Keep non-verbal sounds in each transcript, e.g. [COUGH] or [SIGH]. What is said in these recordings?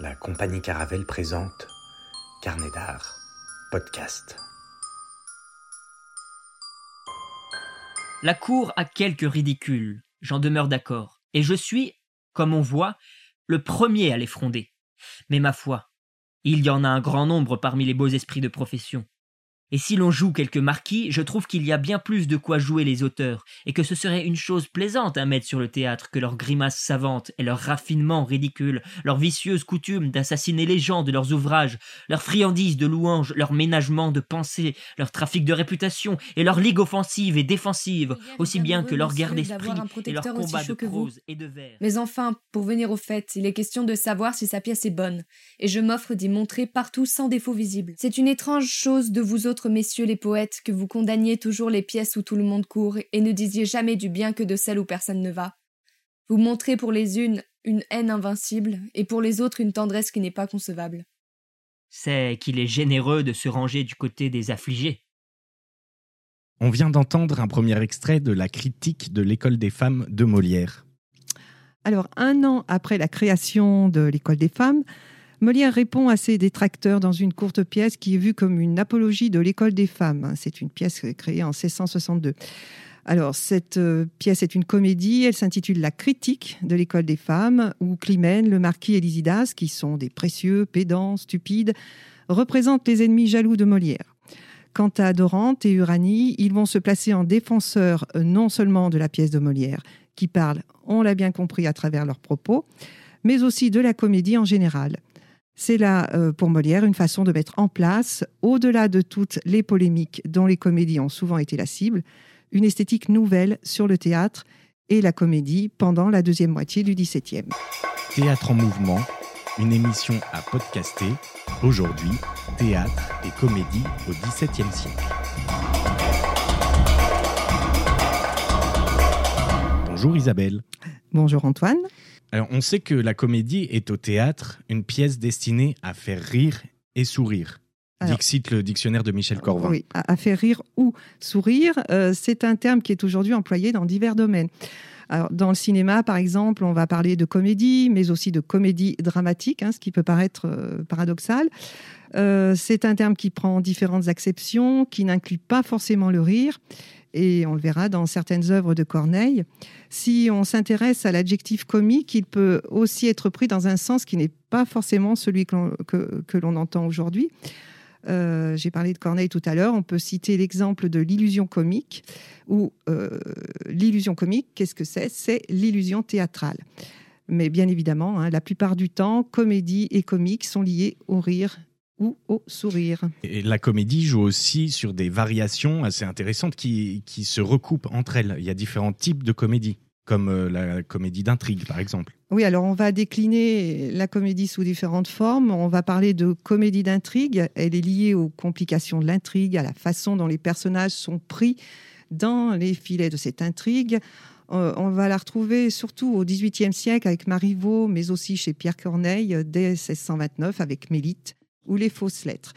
La compagnie Caravelle présente Carnet d'art, podcast. La cour a quelques ridicules, j'en demeure d'accord, et je suis, comme on voit, le premier à les fronder. Mais ma foi, il y en a un grand nombre parmi les beaux esprits de profession. Et si l'on joue quelques marquis, je trouve qu'il y a bien plus de quoi jouer les auteurs, et que ce serait une chose plaisante à mettre sur le théâtre que leurs grimaces savantes et leurs raffinements ridicules, leurs vicieuses coutumes d'assassiner les gens de leurs ouvrages, leurs friandises de louanges, leurs ménagements de pensée, leur trafic de réputation, et leurs ligues offensives et défensives, aussi bien que leur guerre d'esprit et leur combat de prose et de. Mais enfin, pour venir au fait, il est question de savoir si sa pièce est bonne, et je m'offre d'y montrer partout sans défaut visible. C'est une étrange chose de vous autres messieurs les poètes, que vous condamniez toujours les pièces où tout le monde court, et ne disiez jamais du bien que de celles où personne ne va. Vous montrez pour les unes une haine invincible, et pour les autres une tendresse qui n'est pas concevable. C'est qu'il est généreux de se ranger du côté des affligés. On vient d'entendre un premier extrait de la critique de l'école des femmes de Molière. Alors, un an après la création de l'école des femmes, Molière répond à ses détracteurs dans une courte pièce qui est vue comme une apologie de l'école des femmes. C'est une pièce créée en 1662. Alors, cette euh, pièce est une comédie. Elle s'intitule La critique de l'école des femmes, où Climène, le marquis et Lysidas, qui sont des précieux, pédants, stupides, représentent les ennemis jaloux de Molière. Quant à Dorante et Uranie, ils vont se placer en défenseurs euh, non seulement de la pièce de Molière, qui parle, on l'a bien compris à travers leurs propos, mais aussi de la comédie en général. C'est là, euh, pour Molière, une façon de mettre en place, au-delà de toutes les polémiques dont les comédies ont souvent été la cible, une esthétique nouvelle sur le théâtre et la comédie pendant la deuxième moitié du XVIIe. Théâtre en mouvement, une émission à podcaster. Aujourd'hui, théâtre et comédie au XVIIe siècle. Bonjour Isabelle. Bonjour Antoine. Alors, on sait que la comédie est au théâtre une pièce destinée à faire rire et sourire. Alors- Dixit le dictionnaire de Michel Corvin. Oui, à, à faire rire ou sourire, euh, c'est un terme qui est aujourd'hui employé dans divers domaines. Alors, dans le cinéma, par exemple, on va parler de comédie, mais aussi de comédie dramatique, hein, ce qui peut paraître euh, paradoxal. Euh, c'est un terme qui prend différentes acceptions, qui n'inclut pas forcément le rire, et on le verra dans certaines œuvres de Corneille. Si on s'intéresse à l'adjectif comique, il peut aussi être pris dans un sens qui n'est pas forcément celui que l'on, que- que l'on entend aujourd'hui. Euh, J'ai parlé de Corneille tout à l'heure. On peut citer l'exemple de l'illusion comique, où euh, l'illusion comique, qu'est-ce que c'est? C'est l'illusion théâtrale. Mais bien évidemment, hein, la plupart du temps, comédie et comique sont liés au rire ou au sourire. Et la comédie joue aussi sur des variations assez intéressantes qui, qui se recoupent entre elles. Il y a différents types de comédie, comme euh, la comédie d'intrigue, par exemple. Oui, alors on va décliner la comédie sous différentes formes. On va parler de comédie d'intrigue. Elle est liée aux complications de l'intrigue, à la façon dont les personnages sont pris dans les filets de cette intrigue. Euh, on va la retrouver surtout au XVIIIe siècle avec Marivaux, mais aussi chez Pierre Corneille dès 1629 avec Mélite ou les fausses lettres.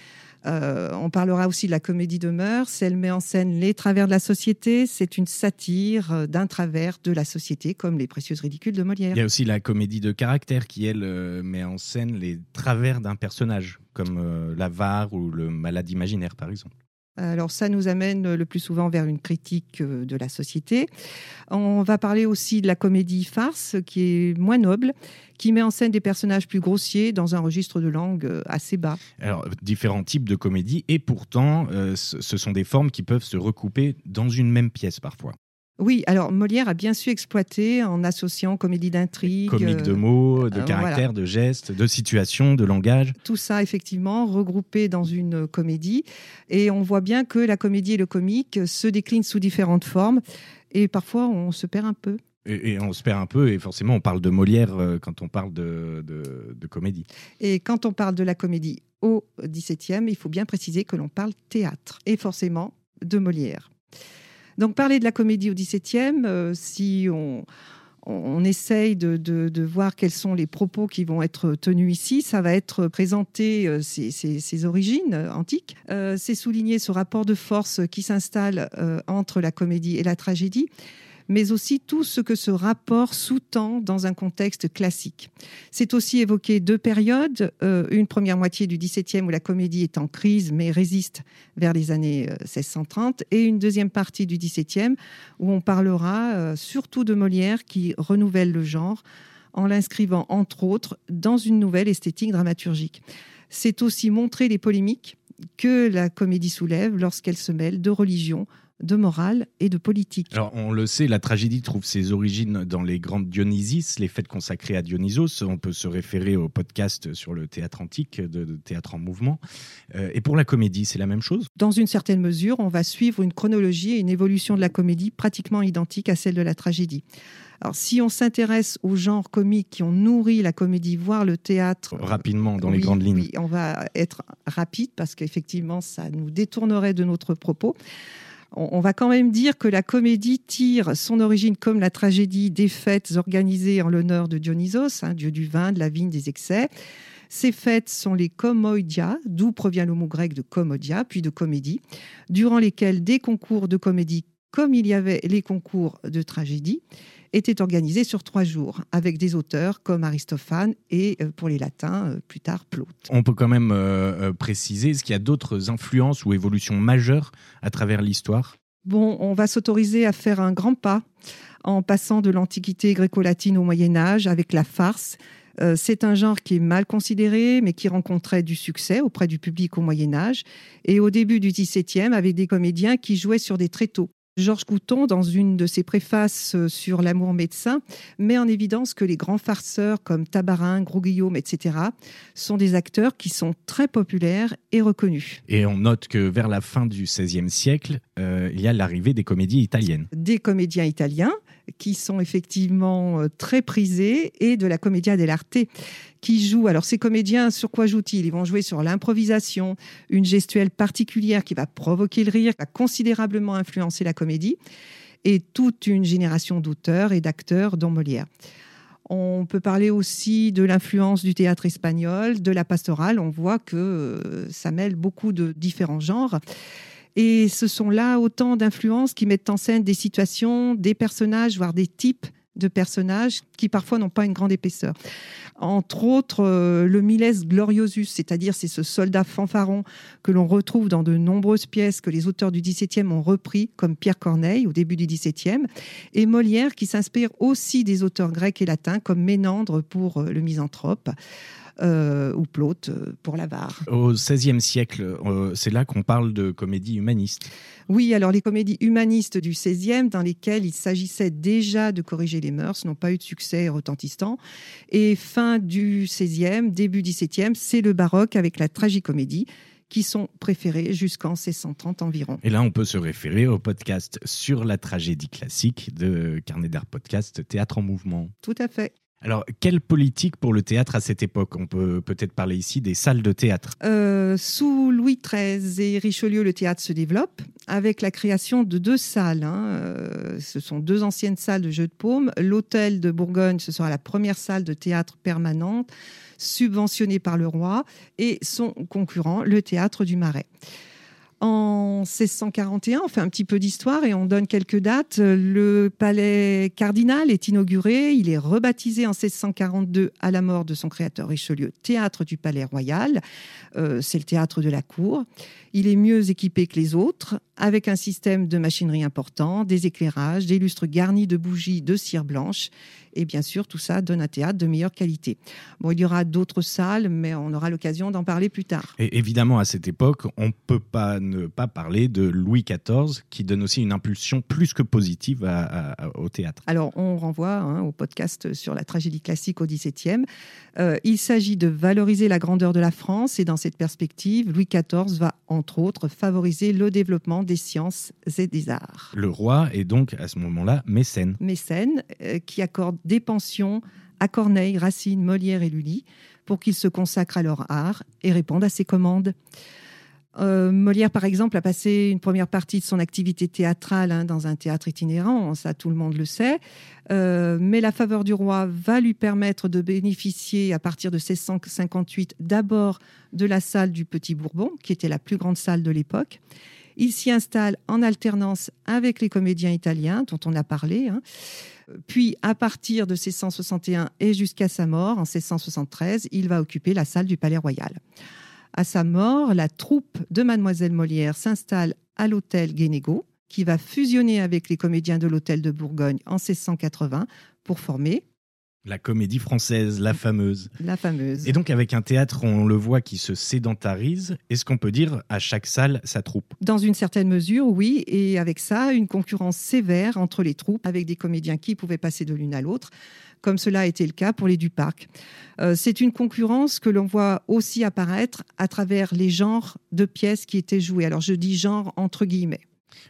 Euh, on parlera aussi de la comédie de mœurs. Elle met en scène les travers de la société. C'est une satire euh, d'un travers de la société, comme les précieuses ridicules de Molière. Il y a aussi la comédie de caractère qui, elle, euh, met en scène les travers d'un personnage, comme l'avare ou le malade imaginaire, par exemple. Alors ça nous amène le plus souvent vers une critique euh, de la société. On va parler aussi de la comédie farce qui est moins noble, qui met en scène des personnages plus grossiers dans un registre de langue euh, assez bas. Alors, différents types de comédie, et pourtant, euh, ce ce sont des formes qui peuvent se recouper dans une même pièce parfois. Oui, alors Molière a bien su exploiter en associant comédie d'intrigue. Comique de euh, mots, de euh, caractère, de gestes, de situations, de langage. tout ça effectivement regroupé dans une comédie. Et on voit bien que la comédie et le comique se déclinent sous différentes formes. Et parfois, on se perd un peu. Et, et on se perd un peu, et forcément, on parle de Molière euh, quand on parle de, de- de comédie. Et quand on parle de la comédie au XVIIe, il faut bien préciser que l'on parle théâtre et forcément de Molière. Donc parler de la comédie au XVIIe, euh, si on, essaye de, voir quels sont les propos qui vont être tenus ici, ça va être présenter euh, ses, ses origines euh, antiques, Euh, c'est souligner ce rapport de force qui s'installe euh, entre la comédie et la tragédie. Mais aussi tout ce que ce rapport sous-tend dans un contexte classique. C'est aussi évoqué deux périodes, euh, une première moitié du XVIIe où la comédie est en crise mais résiste vers les années 1630, euh, et une deuxième partie du XVIIe où on parlera euh, surtout de Molière qui renouvelle le genre en l'inscrivant entre autres dans une nouvelle esthétique dramaturgique. C'est aussi montrer les polémiques que la comédie soulève lorsqu'elle se mêle de religion, de morale et de politique. Alors, on le sait, la tragédie trouve ses origines dans les grandes Dionysis, les fêtes consacrées à Dionysos. On peut se référer au podcast sur le théâtre antique, de, théâtre en mouvement. Euh, et pour la comédie, c'est la même chose? Dans une certaine mesure, on va suivre une chronologie et une évolution de la comédie pratiquement identique à celle de la tragédie. Alors, si on s'intéresse aux genres comiques qui ont nourri la comédie, voire le théâtre. Rapidement, dans les grandes lignes. Oui, on va être rapide parce qu'effectivement, ça nous détournerait de notre propos on va quand même dire que la comédie tire son origine comme la tragédie des fêtes organisées en l'honneur de Dionysos, hein, dieu du vin, de la vigne, des excès. Ces fêtes sont les komoidia, d'où provient le mot grec de komodia, puis de comédie, durant lesquelles des concours de comédie, comme il y avait les concours de tragédie, était organisé sur trois jours, avec des auteurs comme Aristophane et, euh, pour les latins, euh, plus tard Plaute. On peut quand même euh, préciser, est-ce qu'il y a d'autres influences ou évolutions majeures à travers l'histoire? Bon, on va s'autoriser à faire un grand pas en passant de l'Antiquité gréco-latine au Moyen Âge avec la farce. c'est un genre qui est mal considéré, mais qui rencontrait du succès auprès du public au Moyen Âge. Et au début du XVIIe, avec des comédiens qui jouaient sur des tréteaux. Georges Couton, dans une de ses préfaces euh, sur l'amour médecin, met en évidence que les grands farceurs comme Tabarin, Gros Guillaume, etc., sont des acteurs qui sont très populaires et reconnus. Et on note que vers la fin du XVIe siècle, euh, il y a l'arrivée des comédies italiennes. Des comédiens italiens qui sont effectivement euh, très prisés et de la commedia dell'arte qui jouent. Alors ces comédiens, sur quoi jouent-ils? Ils vont jouer sur l'improvisation, une gestuelle particulière qui va provoquer le rire, qui va considérablement influencer la comédie, et toute une génération d'auteurs et d'acteurs dont Molière. On peut parler aussi de l'influence du théâtre espagnol, de la pastorale. On voit que euh, ça mêle beaucoup de différents genres. Et ce sont là autant d'influences qui mettent en scène des situations, des personnages, voire des types de personnages qui parfois n'ont pas une grande épaisseur. Entre autres, euh, le Miles Gloriosus, c'est-à-dire c'est ce soldat fanfaron que l'on retrouve dans de nombreuses pièces que les auteurs du XVIIe ont repris, comme Pierre Corneille au début du XVIIe, et Molière qui s'inspire aussi des auteurs grecs et latins, comme Ménandre pour euh, le Misanthrope. Euh, ou Plaute euh, pour l'avare. Au XVIe siècle, euh, c'est là qu'on parle de comédie humaniste. Oui, alors les comédies humanistes du XVIe, dans lesquelles il s'agissait déjà de corriger les mœurs, n'ont pas eu de succès retentissant. Et fin du XVIe, début XVIIe, c'est le baroque avec la tragicomédie qui sont préférés jusqu'en 1630 environ. Et là, on peut se référer au podcast sur la tragédie classique de Carnet d'art podcast Théâtre en mouvement. Tout à fait. Alors, quelle politique pour le théâtre à cette époque? On peut peut-être parler ici des salles de théâtre. Euh, sous Louis XIII et Richelieu, le théâtre se développe avec la création de deux salles. Hein. Euh, ce sont deux anciennes salles de jeux de paume. L'hôtel de Bourgogne, ce sera la première salle de théâtre permanente subventionnée par le roi et son concurrent, le théâtre du Marais. En 1641, on fait un petit peu d'histoire et on donne quelques dates. Le palais cardinal est inauguré. Il est rebaptisé en 1642 à la mort de son créateur Richelieu, théâtre du palais royal. Euh, c'est le théâtre de la cour. Il est mieux équipé que les autres, avec un système de machinerie important, des éclairages, des lustres garnis de bougies de cire blanche. Et bien sûr, tout ça donne un théâtre de meilleure qualité. Bon, il y aura d'autres salles, mais on aura l'occasion d'en parler plus tard. Et évidemment, à cette époque, on ne peut pas ne pas parler de Louis XIV, qui donne aussi une impulsion plus que positive au théâtre. Alors, on renvoie hein, au podcast sur la tragédie classique au XVIIe. Euh, il s'agit de valoriser la grandeur de la France, et dans cette perspective, Louis XIV va, entre autres, favoriser le développement des sciences et des arts. Le roi est donc à ce moment-là mécène. Mécène, euh, qui accorde des pensions à Corneille, Racine, Molière et Lully pour qu'ils se consacrent à leur art et répondent à ses commandes. Euh, Molière, par exemple, a passé une première partie de son activité théâtrale hein, dans un théâtre itinérant, ça tout le monde le sait, euh, mais la faveur du roi va lui permettre de bénéficier à partir de 1658 d'abord de la salle du Petit Bourbon, qui était la plus grande salle de l'époque, Il s'y installe en alternance avec les comédiens italiens dont on a parlé. hein. Puis, à partir de 1661 et jusqu'à sa mort en 1673, il va occuper la salle du Palais Royal. À sa mort, la troupe de Mademoiselle Molière s'installe à l'hôtel Guénégo, qui va fusionner avec les comédiens de l'hôtel de Bourgogne en 1680 pour former La comédie française, la fameuse. la fameuse. Et donc avec un théâtre, on le voit, qui se sédentarise, est-ce qu'on peut dire à chaque salle sa troupe? Dans une certaine mesure, oui, et avec ça, une concurrence sévère entre les troupes, avec des comédiens qui pouvaient passer de l'une à l'autre, comme cela a été le cas pour les Duparc. Euh, C'est une concurrence que l'on voit aussi apparaître à travers les genres de pièces qui étaient jouées. Alors je dis genre entre guillemets.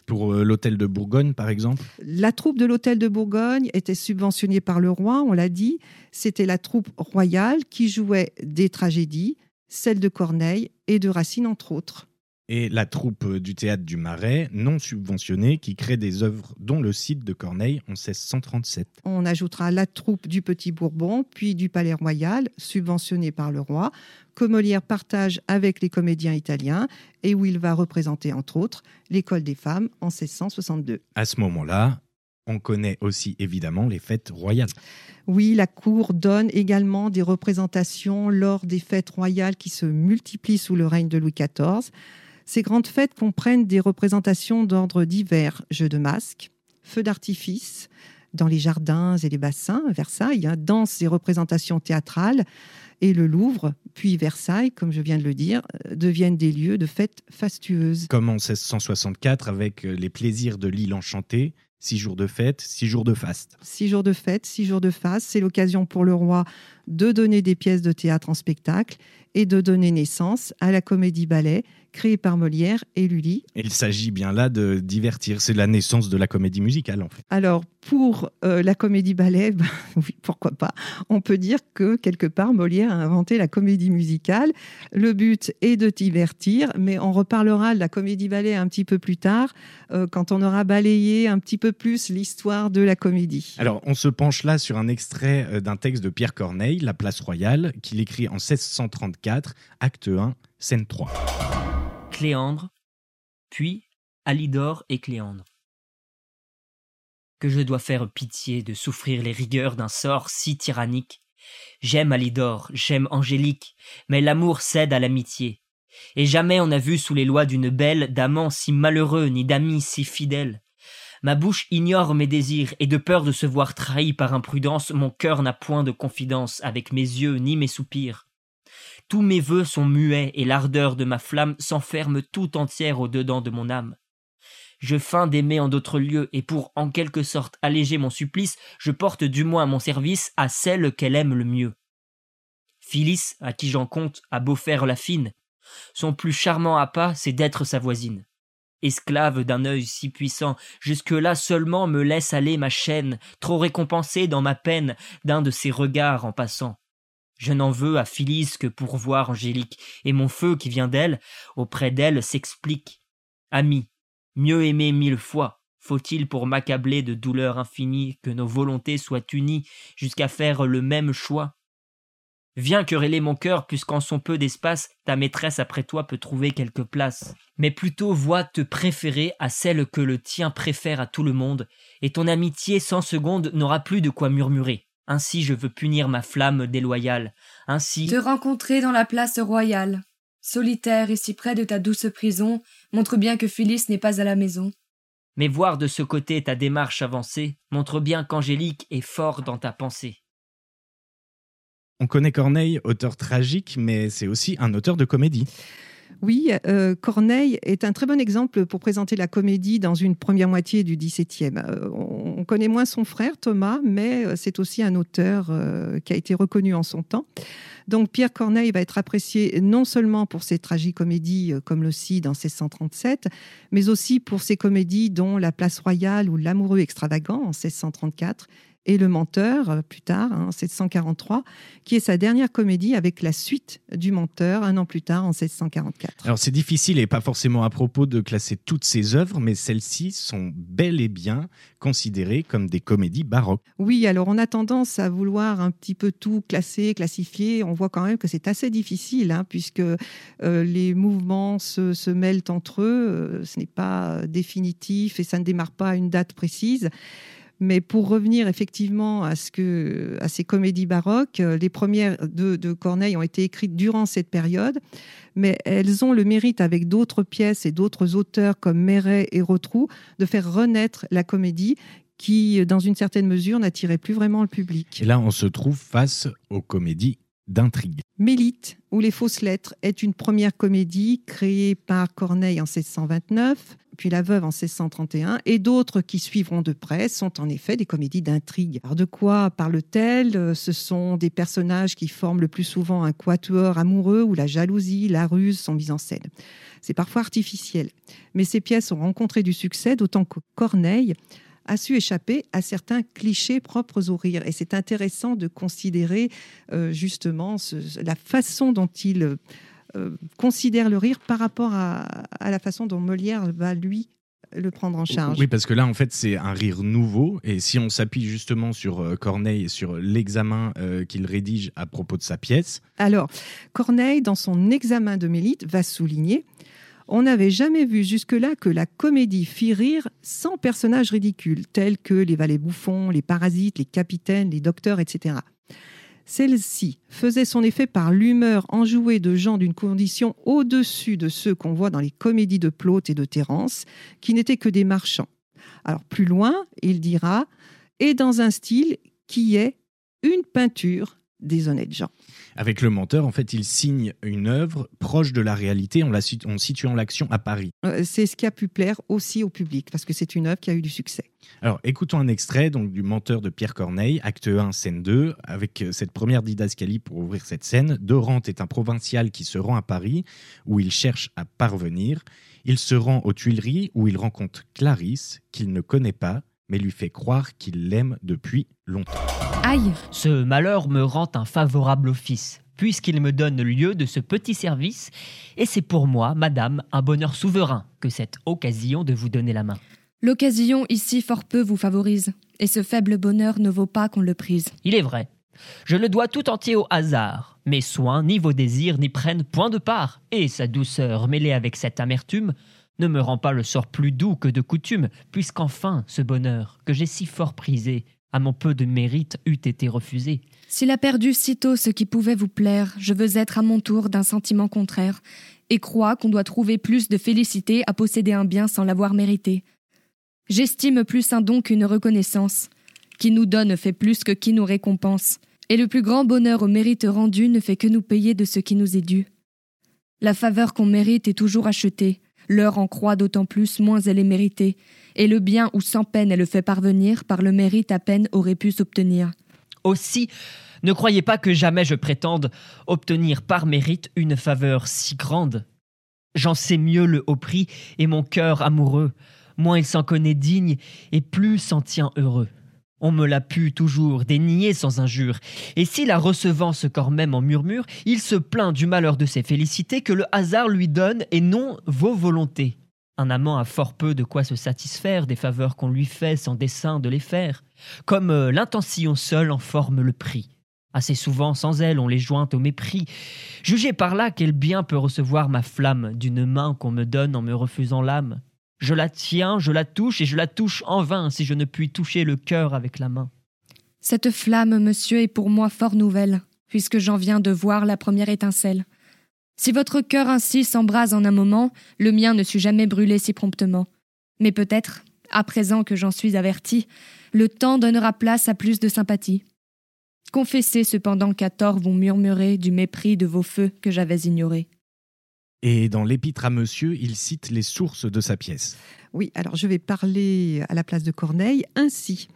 Pour euh, l'hôtel de Bourgogne, par exemple La troupe de l'Hôtel de Bourgogne était subventionnée par le roi, on l'a dit. C'était la troupe royale qui jouait des tragédies, celles de Corneille et de Racine, entre autres. Et la troupe euh, du théâtre du Marais, non subventionnée, qui crée des œuvres dont le site de Corneille en 1637. On ajoutera la troupe du Petit Bourbon, puis du Palais Royal, subventionnée par le roi, que Molière partage avec les comédiens italiens et où il va représenter, entre autres, l'école des femmes en 1662. À ce moment-là, on connaît aussi évidemment les fêtes royales. Oui, la cour donne également des représentations lors des fêtes royales qui se multiplient sous le règne de Louis XIV. Ces grandes fêtes comprennent des représentations d'ordre divers, jeux de masques, feux d'artifice dans les jardins et les bassins, Versailles, hein, danses et représentations théâtrales, et le Louvre, puis Versailles, comme je viens de le dire, euh, deviennent des lieux de fêtes fastueuses. Comme en 1664 avec euh, les plaisirs de l'île enchantée, six jours de fête, six jours de faste. Six jours de fête, six jours de faste, c'est l'occasion pour le roi de donner des pièces de théâtre en spectacle et de donner naissance à la comédie-ballet créée par Molière et Lully. Il s'agit bien là de divertir. C'est la naissance de la comédie musicale en fait. Alors, pour euh, la comédie-ballet, [LAUGHS] ben, oui, pourquoi pas On peut dire que quelque part, Molière a inventé la comédie musicale. Le but est de divertir, mais on reparlera de la comédie-ballet un petit peu plus tard, euh, quand on aura balayé un petit peu plus l'histoire de la comédie. Alors, on se penche là sur un extrait euh, d'un texte de Pierre Corneille, La Place Royale, qu'il écrit en 1634, acte 1, scène 3. Cléandre, puis Alidor et Cléandre. Que je dois faire pitié de souffrir les rigueurs d'un sort si tyrannique. J'aime Alidor, j'aime Angélique, mais l'amour cède à l'amitié. Et jamais on n'a vu sous les lois d'une belle d'amant si malheureux ni d'amis si fidèle. Ma bouche ignore mes désirs, et de peur de se voir trahi par imprudence, mon cœur n'a point de confidence avec mes yeux ni mes soupirs. Tous mes vœux sont muets, et l'ardeur de ma flamme s'enferme tout entière au dedans de mon âme. Je feins d'aimer en d'autres lieux, et pour en quelque sorte alléger mon supplice, je porte du moins mon service à celle qu'elle aime le mieux. Phyllis, à qui j'en compte, a beau faire la fine, son plus charmant appât, c'est d'être sa voisine. Esclave d'un œil si puissant, jusque-là seulement me laisse aller ma chaîne, trop récompensée dans ma peine d'un de ses regards en passant. Je n'en veux à Phyllis que pour voir Angélique, et mon feu qui vient d'elle, auprès d'elle s'explique. Ami, mieux aimé mille fois, faut-il pour m'accabler de douleur infinie que nos volontés soient unies jusqu'à faire le même choix? Viens quereller mon cœur, puisqu'en son peu d'espace, ta maîtresse après toi peut trouver quelque place. Mais plutôt vois te préférer à celle que le tien préfère à tout le monde, et ton amitié sans seconde n'aura plus de quoi murmurer. Ainsi je veux punir ma flamme déloyale. Ainsi. Te rencontrer dans la place royale, solitaire et si près de ta douce prison, montre bien que Phyllis n'est pas à la maison. Mais voir de ce côté ta démarche avancée montre bien qu'Angélique est fort dans ta pensée. On connaît Corneille, auteur tragique, mais c'est aussi un auteur de comédie. Oui, euh, Corneille est un très bon exemple pour présenter la comédie dans une première moitié du XVIIe. Euh, on connaît moins son frère Thomas, mais euh, c'est aussi un auteur qui a été reconnu en son temps. Donc Pierre Corneille va être apprécié non seulement pour ses tragicomédies comme le Cid en 1637, mais aussi pour ses comédies dont La Place Royale ou L'amoureux extravagant en 1634 et Le Menteur, euh, plus tard, en 1743, qui est sa dernière comédie avec la suite du Menteur, un an plus tard, en 1744. Alors c'est difficile et pas forcément à propos de classer toutes ces œuvres, mais celles-ci sont bel et bien considérées comme des comédies baroques. Oui, alors on a tendance à vouloir un petit peu tout classer, classifier. On voit quand même que c'est assez difficile, hein, puisque euh, les mouvements se, se, mêlent entre eux. Euh, ce n'est pas définitif et ça ne démarre pas à une date précise. Mais pour revenir effectivement à, ces comédies baroques, euh, les premières de, de, Corneille ont été écrites durant cette période, mais elles ont le mérite, avec d'autres pièces et d'autres auteurs comme Méret et Rotrou, de faire renaître la comédie qui, dans une certaine mesure, n'attirait plus vraiment le public. Et là, on se trouve face aux comédies d'intrigue. Mélite ou les fausses lettres est une première comédie créée par Corneille en 1629, puis La Veuve en 1631, et d'autres qui suivront de près sont en effet des comédies d'intrigue. Alors de quoi parle-t-elle? Ce sont des personnages qui forment le plus souvent un quatuor amoureux où la jalousie, la ruse sont mises en scène. C'est parfois artificiel, mais ces pièces ont rencontré du succès, d'autant que Corneille a su échapper à certains clichés propres au rire. Et c'est intéressant de considérer euh, justement ce, la façon dont il euh, considère le rire par rapport à, à, la façon dont Molière va lui le prendre en charge. Oui, parce que là, en fait, c'est un rire nouveau. Et si on s'appuie justement sur euh, Corneille et sur l'examen euh, qu'il rédige à propos de sa pièce. Alors, Corneille, dans son examen de Mélite, va souligner on n'avait jamais vu jusque-là que la comédie fit rire sans personnages ridicules, tels que les valets bouffons, les parasites, les capitaines, les docteurs, etc. Celle-ci faisait son effet par l'humeur enjouée de gens d'une condition au-dessus de ceux qu'on voit dans les comédies de Plaute et de Terence, qui n'étaient que des marchands. Alors plus loin, il dira, et dans un style qui est une peinture des honnêtes gens. Avec le menteur, en fait, il signe une œuvre proche de la réalité en, la, en situant l'action à Paris. Euh, c'est ce qui a pu plaire aussi au public, parce que c'est une œuvre qui a eu du succès. Alors, écoutons un extrait donc, du menteur de Pierre Corneille, acte 1, scène 2, avec euh, cette première didascalie pour ouvrir cette scène. Dorante est un provincial qui se rend à Paris, où il cherche à parvenir. Il se rend aux Tuileries, où il rencontre Clarisse, qu'il ne connaît pas, mais lui fait croire qu'il l'aime depuis longtemps. Aïe Ce malheur me rend un favorable office, puisqu'il me donne lieu de ce petit service, et c'est pour moi, madame, un bonheur souverain que cette occasion de vous donner la main. L'occasion ici fort peu vous favorise, et ce faible bonheur ne vaut pas qu'on le prise. Il est vrai. Je le dois tout entier au hasard. Mes soins, ni vos désirs, n'y prennent point de part, et sa douceur mêlée avec cette amertume ne me rend pas le sort plus doux que de coutume, puisqu'enfin ce bonheur, que j'ai si fort prisé, à mon peu de mérite, eût été refusé. S'il a perdu sitôt ce qui pouvait vous plaire, je veux être à mon tour d'un sentiment contraire, et crois qu'on doit trouver plus de félicité à posséder un bien sans l'avoir mérité. J'estime plus un don qu'une reconnaissance. Qui nous donne fait plus que qui nous récompense, et le plus grand bonheur au mérite rendu ne fait que nous payer de ce qui nous est dû. La faveur qu'on mérite est toujours achetée, L'heure en croit d'autant plus, moins elle est méritée, et le bien où sans peine elle le fait parvenir, par le mérite à peine aurait pu s'obtenir. Aussi, ne croyez pas que jamais je prétende obtenir par mérite une faveur si grande. J'en sais mieux le haut prix, et mon cœur amoureux, moins il s'en connaît digne, et plus s'en tient heureux. On me l'a pu toujours dénier sans injure, et si la recevant ce corps même en murmure, il se plaint du malheur de ses félicités que le hasard lui donne et non vos volontés. Un amant a fort peu de quoi se satisfaire des faveurs qu'on lui fait sans dessein de les faire, comme euh, l'intention seule en forme le prix. Assez souvent, sans elle, on les joint au mépris. Jugez par là quel bien peut recevoir ma flamme d'une main qu'on me donne en me refusant l'âme. Je la tiens, je la touche, et je la touche en vain si je ne puis toucher le cœur avec la main. Cette flamme, monsieur, est pour moi fort nouvelle, puisque j'en viens de voir la première étincelle. Si votre cœur ainsi s'embrase en un moment, le mien ne sut jamais brûler si promptement. Mais peut-être, à présent que j'en suis averti, le temps donnera place à plus de sympathie. Confessez cependant qu'à tort vous murmurez du mépris de vos feux que j'avais ignorés. Et dans l'Épître à Monsieur, il cite les sources de sa pièce. Oui, alors je vais parler à la place de Corneille ainsi.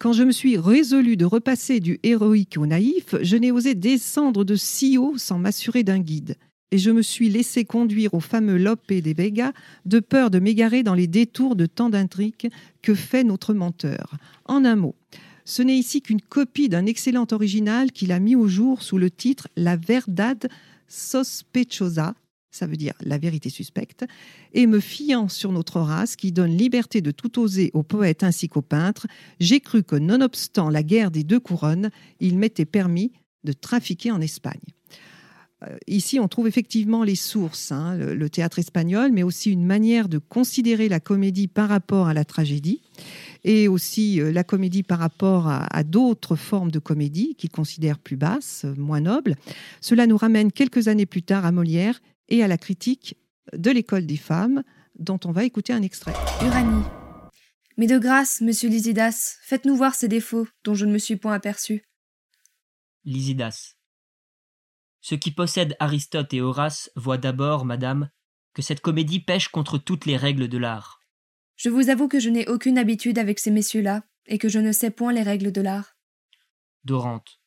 Quand je me suis résolu de repasser du héroïque au naïf, je n'ai osé descendre de si haut sans m'assurer d'un guide. Et je me suis laissé conduire au fameux Lope des Vega, de peur de m'égarer dans les détours de tant d'intrigues que fait notre menteur. En un mot, Ce n'est ici qu'une copie d'un excellent original qu'il a mis au jour sous le titre La Verdad Sospechosa, ça veut dire la vérité suspecte, et me fiant sur notre race qui donne liberté de tout oser aux poètes ainsi qu'aux peintres, j'ai cru que nonobstant la guerre des deux couronnes, il m'était permis de trafiquer en Espagne. Euh, ici, on trouve effectivement les sources, hein, le, théâtre espagnol, mais aussi une manière de considérer la comédie par rapport à la tragédie, et aussi euh, la comédie par rapport à, à d'autres formes de comédie qu'il considère plus basses, moins nobles. Cela nous ramène quelques années plus tard à Molière et à la critique de l'école des femmes, dont on va écouter un extrait. Uranie. Mais de grâce, monsieur Lysidas, faites-nous voir ces défauts dont je ne me suis point aperçu. Lysidas. Ceux qui possèdent Aristote et Horace voient d'abord, madame, que cette comédie pêche contre toutes les règles de l'art. Je vous avoue que je n'ai aucune habitude avec ces messieurs-là, et que je ne sais point les règles de l'art. Dorante.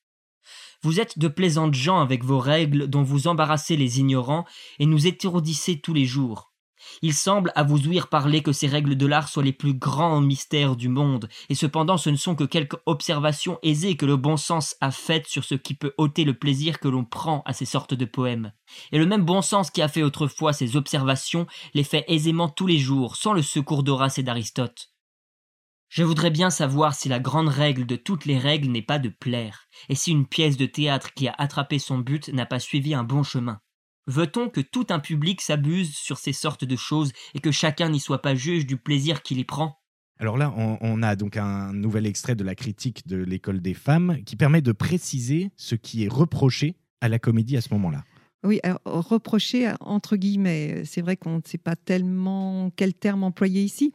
Vous êtes de plaisantes gens avec vos règles dont vous embarrassez les ignorants et nous étourdissez tous les jours. Il semble à vous ouïr parler que ces règles de l'art soient les plus grands mystères du monde, et cependant ce ne sont que quelques observations aisées que le bon sens a faites sur ce qui peut ôter le plaisir que l'on prend à ces sortes de poèmes. Et le même bon sens qui a fait autrefois ces observations les fait aisément tous les jours, sans le secours d'Horace et d'Aristote. Je voudrais bien savoir si la grande règle de toutes les règles n'est pas de plaire, et si une pièce de théâtre qui a attrapé son but n'a pas suivi un bon chemin. Veut-on que tout un public s'abuse sur ces sortes de choses et que chacun n'y soit pas juge du plaisir qu'il y prend? Alors là, on, a donc un nouvel extrait de la critique de l'école des femmes qui permet de préciser ce qui est reproché à la comédie à ce moment-là. Oui, alors, reproché entre guillemets, c'est vrai qu'on ne sait pas tellement quel terme employer ici.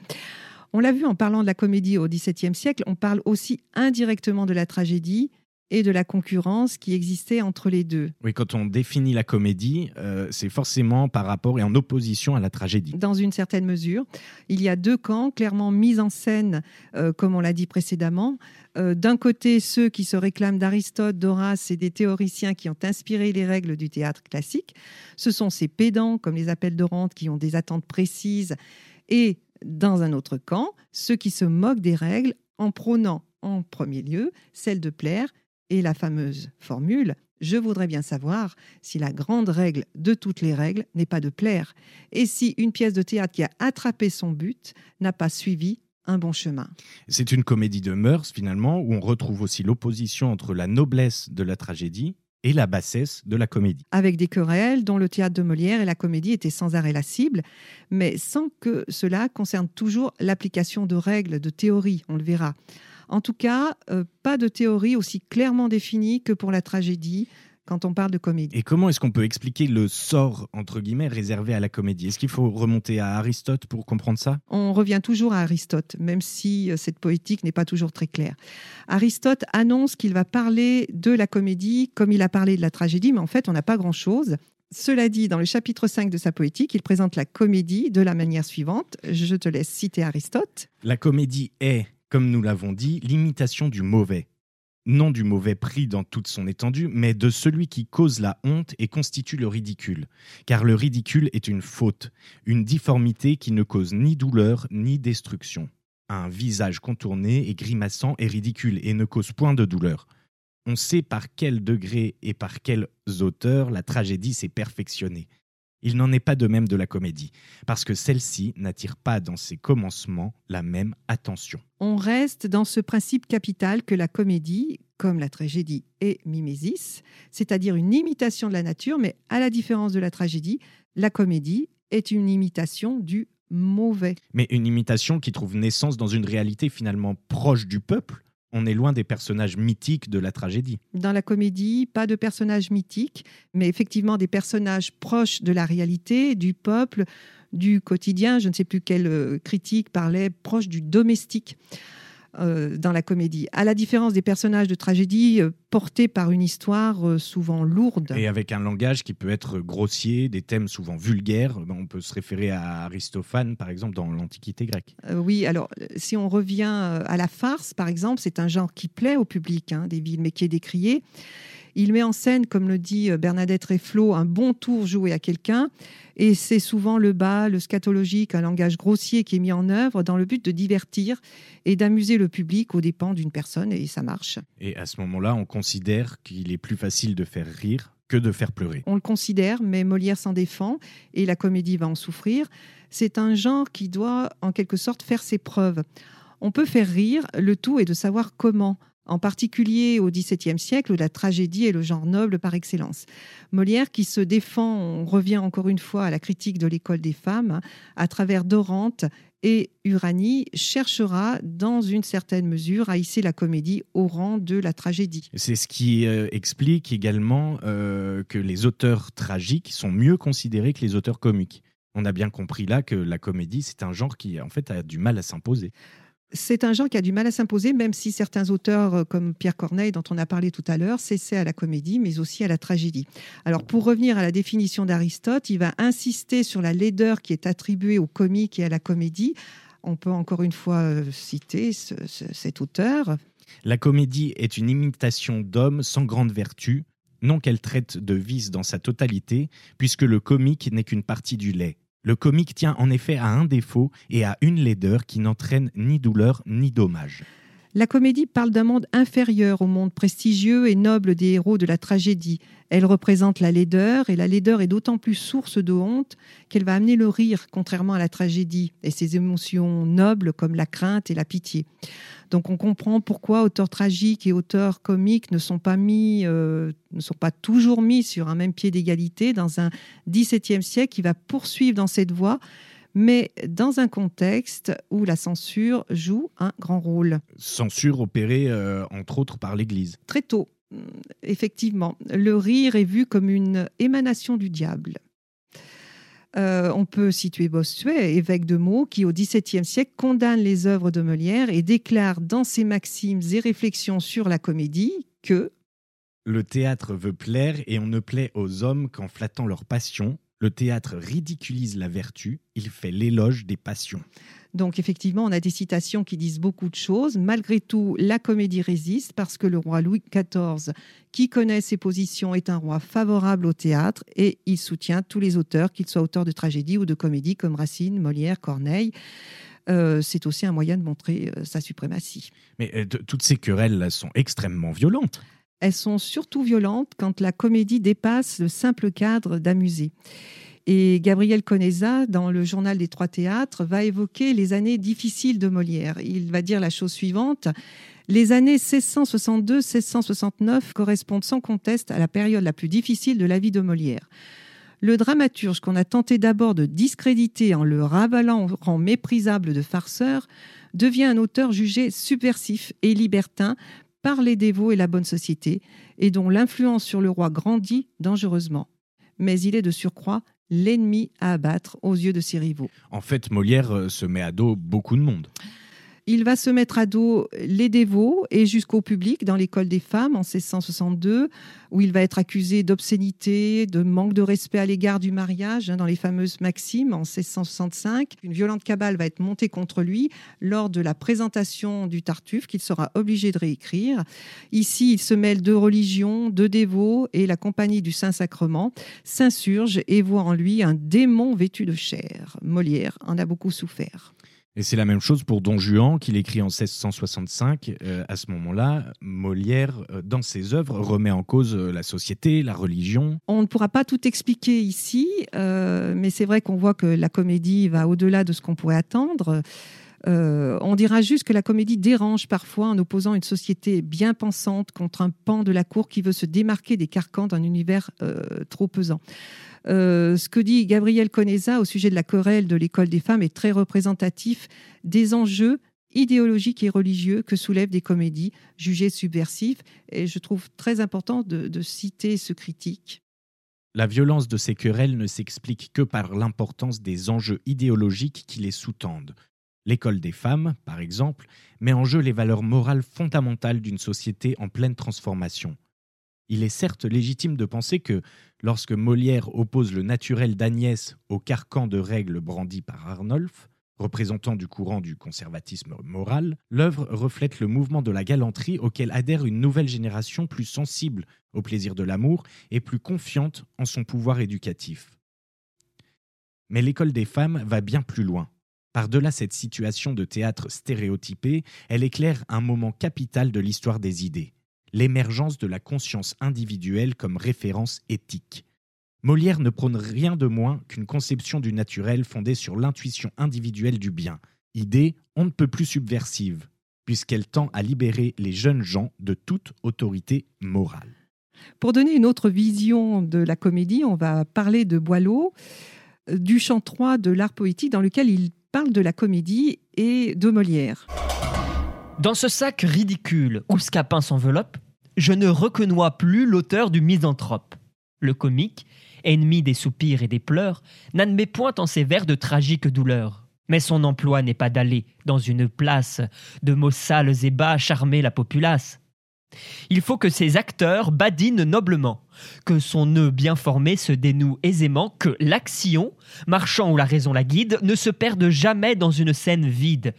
On l'a vu en parlant de la comédie au XVIIe siècle, on parle aussi indirectement de la tragédie et de la concurrence qui existait entre les deux. Oui, quand on définit la comédie, euh, c'est forcément par rapport et en opposition à la tragédie. Dans une certaine mesure, il y a deux camps clairement mis en scène, euh, comme on l'a dit précédemment. Euh, d'un côté, ceux qui se réclament d'Aristote, d'Horace et des théoriciens qui ont inspiré les règles du théâtre classique. Ce sont ces pédants, comme les appels de rente, qui ont des attentes précises et dans un autre camp, ceux qui se moquent des règles en prônant en premier lieu celle de plaire et la fameuse formule je voudrais bien savoir si la grande règle de toutes les règles n'est pas de plaire, et si une pièce de théâtre qui a attrapé son but n'a pas suivi un bon chemin. C'est une comédie de mœurs finalement, où on retrouve aussi l'opposition entre la noblesse de la tragédie et la bassesse de la comédie. Avec des querelles dont le théâtre de Molière et la comédie étaient sans arrêt la cible, mais sans que cela concerne toujours l'application de règles, de théories, on le verra. En tout cas, euh, pas de théorie aussi clairement définie que pour la tragédie, quand on parle de comédie. Et comment est-ce qu'on peut expliquer le sort, entre guillemets, réservé à la comédie? Est-ce qu'il faut remonter à Aristote pour comprendre ça? On revient toujours à Aristote, même si euh, cette poétique n'est pas toujours très claire. Aristote annonce qu'il va parler de la comédie comme il a parlé de la tragédie, mais en fait, on n'a pas grand-chose. Cela dit, dans le chapitre 5 de sa poétique, il présente la comédie de la manière suivante. Je te laisse citer Aristote. La comédie est, comme nous l'avons dit, l'imitation du mauvais non du mauvais prix dans toute son étendue, mais de celui qui cause la honte et constitue le ridicule. Car le ridicule est une faute, une difformité qui ne cause ni douleur ni destruction. Un visage contourné et grimaçant est ridicule et ne cause point de douleur. On sait par quel degré et par quels auteurs la tragédie s'est perfectionnée. Il n'en est pas de même de la comédie, parce que celle-ci n'attire pas dans ses commencements la même attention. On reste dans ce principe capital que la comédie, comme la tragédie, est mimésis, c'est-à-dire une imitation de la nature, mais à la différence de la tragédie, la comédie est une imitation du mauvais. Mais une imitation qui trouve naissance dans une réalité finalement proche du peuple, on est loin des personnages mythiques de la tragédie. Dans la comédie, pas de personnages mythiques, mais effectivement des personnages proches de la réalité, du peuple, du quotidien. Je ne sais plus quelle euh, critique parlait proche du domestique. Euh, dans la comédie, à la différence des personnages de tragédie euh, portés par une histoire euh, souvent lourde. Et avec un langage qui peut être grossier, des thèmes souvent vulgaires. On peut se référer à Aristophane, par exemple, dans l'Antiquité grecque. oui, alors si on revient à la farce, par exemple, c'est un genre qui plaît au public hein, des villes, mais qui est décrié. Il met en scène, comme le dit euh, Bernadette Reflot, un bon tour joué à quelqu'un. Et c'est souvent le bas, le scatologique, un langage grossier qui est mis en œuvre dans le but de divertir et d'amuser le public aux dépens d'une personne, et ça marche. Et à ce moment-là, on considère qu'il est plus facile de faire rire que de faire pleurer. On le considère, mais Molière s'en défend et la comédie va en souffrir. C'est un genre qui doit en quelque sorte faire ses preuves. On peut faire rire, le tout est de savoir comment en particulier au XVIIe siècle où la tragédie est le genre noble par excellence. Molière, qui se défend, on revient encore une fois à la critique de l'école des femmes, à travers Dorante et Uranie, cherchera dans une certaine mesure à hisser la comédie au rang de la tragédie. C'est ce qui euh, explique également euh, que les auteurs tragiques sont mieux considérés que les auteurs comiques. On a bien compris là que la comédie, c'est un genre qui en fait a du mal à s'imposer c'est un genre qui a du mal à s'imposer, même si certains auteurs euh, comme Pierre Corneille, dont on a parlé tout à l'heure, s'essaient à la comédie, mais aussi à la tragédie. Alors, pour revenir à la définition d'Aristote, il va insister sur la laideur qui est attribuée au comique et à la comédie. On peut encore une fois euh, citer cet auteur. La comédie est une imitation d'homme sans grande vertu, non qu'elle traite de vice dans sa totalité, puisque le comique n'est qu'une partie du lait. Le comique tient en effet à un défaut et à une laideur qui n'entraîne ni douleur ni dommage. La comédie parle d'un monde inférieur au monde prestigieux et noble des héros de la tragédie. Elle représente la laideur, et la laideur est d'autant plus source de honte qu'elle va amener le rire, contrairement à la tragédie, et ses émotions nobles comme la crainte et la pitié. Donc on comprend pourquoi auteurs tragiques et auteurs comiques ne sont pas mis, euh, ne sont pas toujours mis sur un même pied d'égalité dans un XVIIe siècle qui va poursuivre dans cette voie mais dans un contexte où la censure joue un grand rôle. Censure opérée euh, entre autres par l'Église. Très tôt, mm, effectivement. Le rire est vu comme une émanation du diable. Euh, on peut situer Bossuet, évêque de Meaux, qui au XVIIe siècle condamne les œuvres de Molière et déclare dans ses maximes et réflexions sur la comédie que le théâtre veut plaire et on ne plaît aux hommes qu'en flattant leur passion, le théâtre ridiculise la vertu, il fait l'éloge des passions. Donc effectivement, on a des citations qui disent beaucoup de choses. Malgré tout, la comédie résiste parce que le roi Louis XIV, qui connaît ses positions, est un roi favorable au théâtre et il soutient tous les auteurs, qu'ils soient auteurs de tragédie ou de comédie comme Racine, Molière, Corneille. Euh, c'est aussi un moyen de montrer euh, sa suprématie. Mais euh, toutes ces querelles sont extrêmement violentes. Elles sont surtout violentes quand la comédie dépasse le simple cadre d'amuser. Et Gabriel Conesa, dans le journal des trois théâtres, va évoquer les années difficiles de Molière. Il va dire la chose suivante. Les années 1662-1669 correspondent sans conteste à la période la plus difficile de la vie de Molière. Le dramaturge qu'on a tenté d'abord de discréditer en le ravalant au rang méprisable de farceur devient un auteur jugé subversif et libertin par les dévots et la bonne société, et dont l'influence sur le roi grandit dangereusement. Mais il est de surcroît l'ennemi à abattre aux yeux de ses rivaux. En fait, Molière euh, se met à dos beaucoup de monde. Il va se mettre à dos les dévots et jusqu'au public dans l'école des femmes en 1662, où il va être accusé d'obscénité, de manque de respect à l'égard du mariage, hein, dans les fameuses Maximes en 1665. Une violente cabale va être montée contre lui lors de la présentation du Tartuffe qu'il sera obligé de réécrire. Ici, il se mêle de religion, de dévots et la compagnie du Saint-Sacrement s'insurge et voit en lui un démon vêtu de chair. Molière en a beaucoup souffert. Et c'est la même chose pour Don Juan, qu'il écrit en 1665. Euh, à ce moment-là, Molière, euh, dans ses œuvres, remet en cause euh, la société, la religion. On ne pourra pas tout expliquer ici, mais c'est vrai qu'on voit que la comédie va au-delà de ce qu'on pourrait attendre. On dira juste que la comédie dérange parfois en opposant une société bien pensante contre un pan de la cour qui veut se démarquer des carcans d'un univers trop pesant. Euh, ce que dit Gabriel Conesa au sujet de la querelle de l'école des femmes est très représentatif des enjeux idéologiques et religieux que soulèvent des comédies jugées subversives. Et je trouve très important de citer ce critique. La violence de ces querelles ne s'explique que par l'importance des enjeux idéologiques qui les sous-tendent. L'école des femmes, par exemple, met en jeu les valeurs morales fondamentales d'une société en pleine transformation. Il est certes légitime de penser que, lorsque Molière oppose le naturel d'Agnès au carcan de règles brandi par Arnolphe, représentant du courant du conservatisme moral, l'œuvre reflète le mouvement de la galanterie auquel adhère une nouvelle génération plus sensible au plaisir de l'amour et plus confiante en son pouvoir éducatif. Mais l'école des femmes va bien plus loin. Par-delà cette situation de théâtre stéréotypé, elle éclaire un moment capital de l'histoire des idées, l'émergence de la conscience individuelle comme référence éthique. Molière ne prône rien de moins qu'une conception du naturel fondée sur l'intuition individuelle du bien, idée on ne peut plus subversive, puisqu'elle tend à libérer les jeunes gens de toute autorité morale. Pour donner une autre vision de la comédie, on va parler de Boileau, du chant 3 de l'art poétique dans lequel il parle de la comédie et de Molière. Dans ce sac ridicule où Scapin s'enveloppe, je ne reconnois plus l'auteur du misanthrope. Le comique, ennemi des soupirs et des pleurs, n'admet point en ses vers de tragiques douleurs. Mais son emploi n'est pas d'aller, dans une place, de mots sales et bas charmer la populace. Il faut que ses acteurs badinent noblement, que son nœud bien formé se dénoue aisément, que l'action, marchant où la raison la guide, ne se perde jamais dans une scène vide,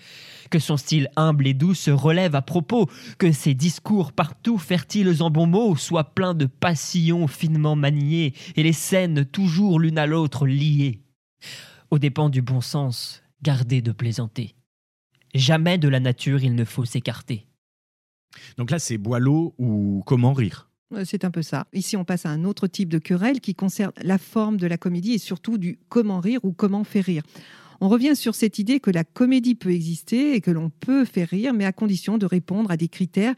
que son style humble et doux se relève à propos, que ses discours partout fertiles en bons mots soient pleins de passions finement maniées, et les scènes toujours l'une à l'autre liées. Aux dépens du bon sens, gardez de plaisanter. Jamais de la nature il ne faut s'écarter. Donc là, c'est Boileau ou Comment rire? Euh, C'est un peu ça. Ici, on passe à un autre type de querelle qui concerne la forme de la comédie et surtout du comment rire ou comment faire rire. On revient sur cette idée que la comédie peut exister et que l'on peut faire rire, mais à condition de répondre à des critères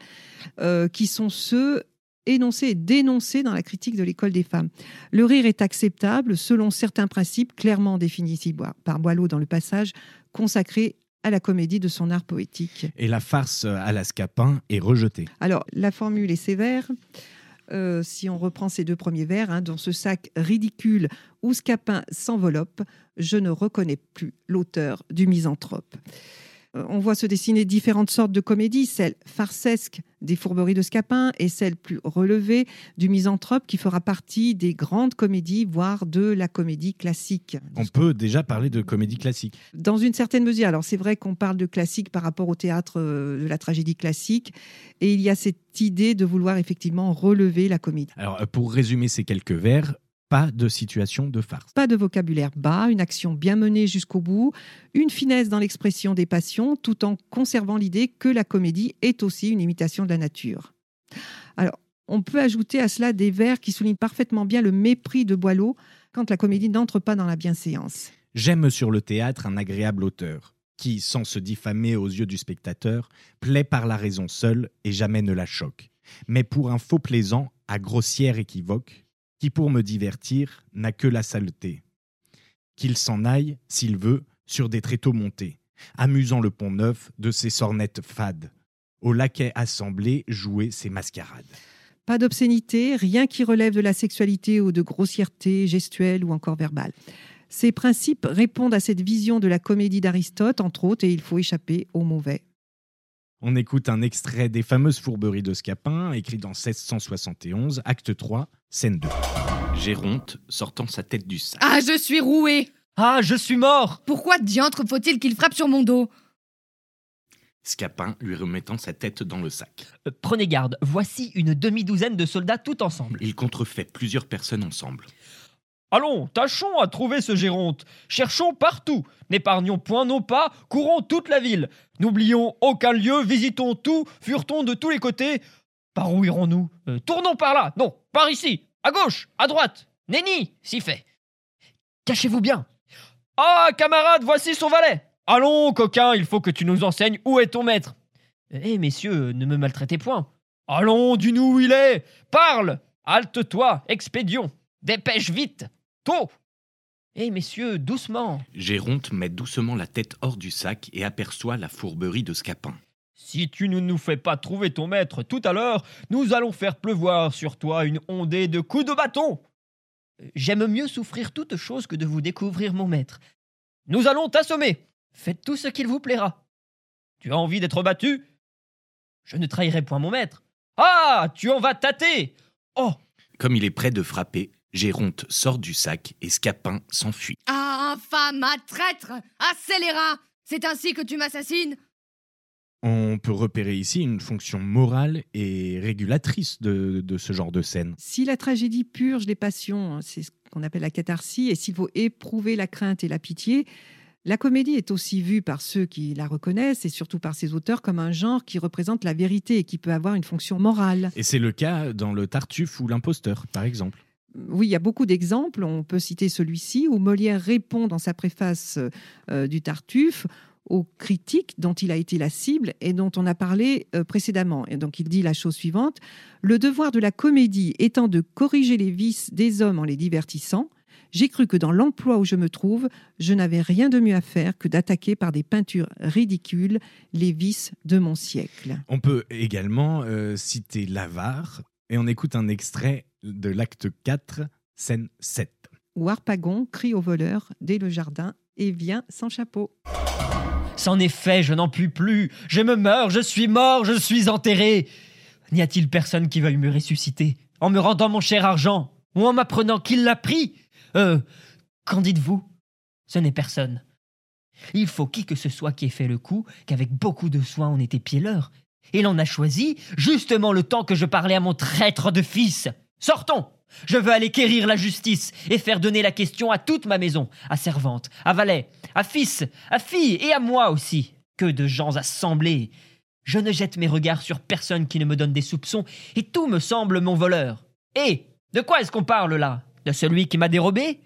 euh, qui sont ceux énoncés et dénoncés dans la critique de l'école des femmes. Le rire est acceptable selon certains principes clairement définis par Boileau dans le passage consacré à la comédie de son art poétique. Et la farce à la Scapin est rejetée. Alors, la formule est sévère. Euh, si on reprend ces deux premiers vers, hein, dans ce sac ridicule où Scapin s'enveloppe, je ne reconnais plus l'auteur du misanthrope. Euh, on voit se dessiner différentes sortes de comédies, celle farcesque des fourberies de Scapin et celle plus relevée du misanthrope qui fera partie des grandes comédies, voire de la comédie classique. On peut déjà parler de comédie classique. Dans une certaine mesure, alors c'est vrai qu'on parle de classique par rapport au théâtre euh, de la tragédie classique, et il y a cette idée de vouloir effectivement relever la comédie. Alors, pour résumer ces quelques vers, pas de situation de farce. Pas de vocabulaire bas, une action bien menée jusqu'au bout, une finesse dans l'expression des passions, tout en conservant l'idée que la comédie est aussi une imitation de la nature. Alors, on peut ajouter à cela des vers qui soulignent parfaitement bien le mépris de Boileau quand la comédie n'entre pas dans la bienséance. J'aime sur le théâtre un agréable auteur, qui, sans se diffamer aux yeux du spectateur, plaît par la raison seule et jamais ne la choque. Mais pour un faux plaisant, à grossière équivoque, qui pour me divertir n'a que la saleté. Qu'il s'en aille, s'il veut, sur des tréteaux montés, amusant le pont neuf de ses sornettes fades, au laquais assemblés jouer ses mascarades. Pas d'obscénité, rien qui relève de la sexualité ou de grossièreté gestuelle ou encore verbale. Ces principes répondent à cette vision de la comédie d'Aristote, entre autres, et il faut échapper au mauvais. On écoute un extrait des fameuses fourberies de Scapin, écrit dans 1671, acte 3, scène 2. Géronte sortant sa tête du sac. Ah, je suis roué Ah, je suis mort Pourquoi diantre faut-il qu'il frappe sur mon dos? Scapin lui remettant sa tête dans le sac. Euh, Prenez garde, voici une demi-douzaine de soldats tout ensemble. Il contrefait plusieurs personnes ensemble. Allons, tâchons à trouver ce Géronte. Cherchons partout. N'épargnons point nos pas, courons toute la ville. N'oublions aucun lieu, visitons tout, furetons de tous les côtés. Par où irons-nous? Euh, Tournons par là. Non, par ici. À gauche, à droite. Nenni, si fait. Cachez-vous bien. Ah, camarade, voici son valet. Allons, coquin, il faut que tu nous enseignes où est ton maître. Eh, messieurs, ne me maltraitez point. Allons, dis-nous où il est. Parle. Halte-toi, expédions. Dépêche vite. Tôt. Eh, messieurs, doucement. Géronte met doucement la tête hors du sac et aperçoit la fourberie de Scapin. Si tu ne nous fais pas trouver ton maître tout à l'heure, nous allons faire pleuvoir sur toi une ondée de coups de bâton. J'aime mieux souffrir toute chose que de vous découvrir mon maître. Nous allons t'assommer. Faites tout ce qu'il vous plaira. Tu as envie d'être battu? Je ne trahirai point mon maître. Ah, tu en vas tâter Oh, Comme il est prêt de frapper, Géronte sort du sac et Scapin s'enfuit. Ah, infâme, ah, traître, ah, scélérat C'est ainsi que tu m'assassines On peut repérer ici une fonction morale et régulatrice de, de ce genre de scène. Si la tragédie purge les passions, hein, c'est ce qu'on appelle la catharsis, et s'il faut éprouver la crainte et la pitié, la comédie est aussi vue par ceux qui la reconnaissent et surtout par ses auteurs comme un genre qui représente la vérité et qui peut avoir une fonction morale. Et c'est le cas dans le Tartuffe ou l'imposteur, par exemple. Oui, il y a beaucoup d'exemples. On peut citer celui-ci où Molière répond dans sa préface euh, du Tartuffe aux critiques dont il a été la cible et dont on a parlé euh, précédemment. Et donc il dit la chose suivante Le devoir de la comédie étant de corriger les vices des hommes en les divertissant, j'ai cru que dans l'emploi où je me trouve, je n'avais rien de mieux à faire que d'attaquer par des peintures ridicules les vices de mon siècle. On peut également euh, citer l'avare et on écoute un extrait de l'acte 4, scène 7. Où Harpagon crie au voleur dès le jardin et vient sans chapeau. C'en est fait, je n'en puis plus. Je me meurs, je suis mort, je suis enterré. N'y a-t-il personne qui veuille me ressusciter En me rendant mon cher argent Ou en m'apprenant qu'il l'a pris? Euh. Qu'en dites-vous? Ce n'est personne. Il faut qui que ce soit qui ait fait le coup, qu'avec beaucoup de soin on ait épié l'heure. Et l'on a choisi justement le temps que je parlais à mon traître de fils. Sortons. Je veux aller quérir la justice et faire donner la question à toute ma maison, à servante, à valet, à fils, à fille et à moi aussi. Que de gens assemblés. Je ne jette mes regards sur personne qui ne me donne des soupçons, et tout me semble mon voleur. Et de quoi est-ce qu'on parle là? De celui qui m'a dérobé?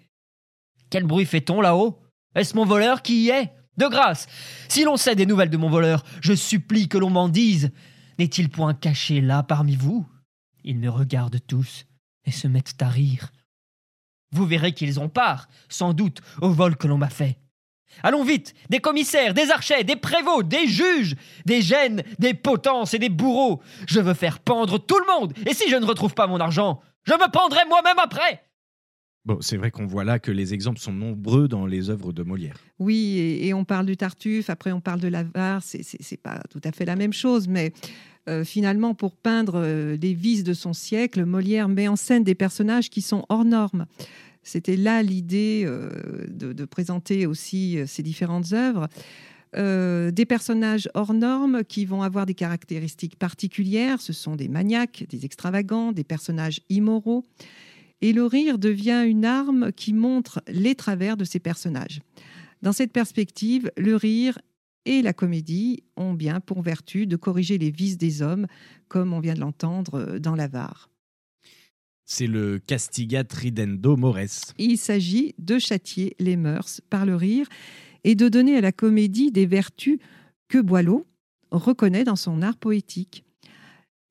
Quel bruit fait-on là-haut? Est-ce mon voleur qui y est? De grâce Si l'on sait des nouvelles de mon voleur, je supplie que l'on m'en dise. N'est-il point caché là parmi vous? Ils me regardent tous et se mettent à rire. Vous verrez qu'ils ont part, sans doute, au vol que l'on m'a fait. Allons vite Des commissaires, des archets, des prévôts, des juges, des gènes, des potences et des bourreaux. Je veux faire pendre tout le monde, et si je ne retrouve pas mon argent, je me pendrai moi-même après Bon, c'est vrai qu'on voit là que les exemples sont nombreux dans les œuvres de Molière. Oui, et, et on parle du Tartuffe, après on parle de l'avare, c'est pas tout à fait la même chose, mais euh, finalement, pour peindre euh, les vices de son siècle, Molière met en scène des personnages qui sont hors normes. C'était là l'idée euh, de, présenter aussi ces différentes œuvres. Des personnages hors normes qui vont avoir des caractéristiques particulières. Ce sont des maniaques, des extravagants, des personnages immoraux. Et le rire devient une arme qui montre les travers de ces personnages. Dans cette perspective, le rire et la comédie ont bien pour vertu de corriger les vices des hommes, comme on vient de l'entendre euh, dans l'avare. C'est le castigat ridendo mores. Il s'agit de châtier les mœurs par le rire et de donner à la comédie des vertus que Boileau reconnaît dans son art poétique.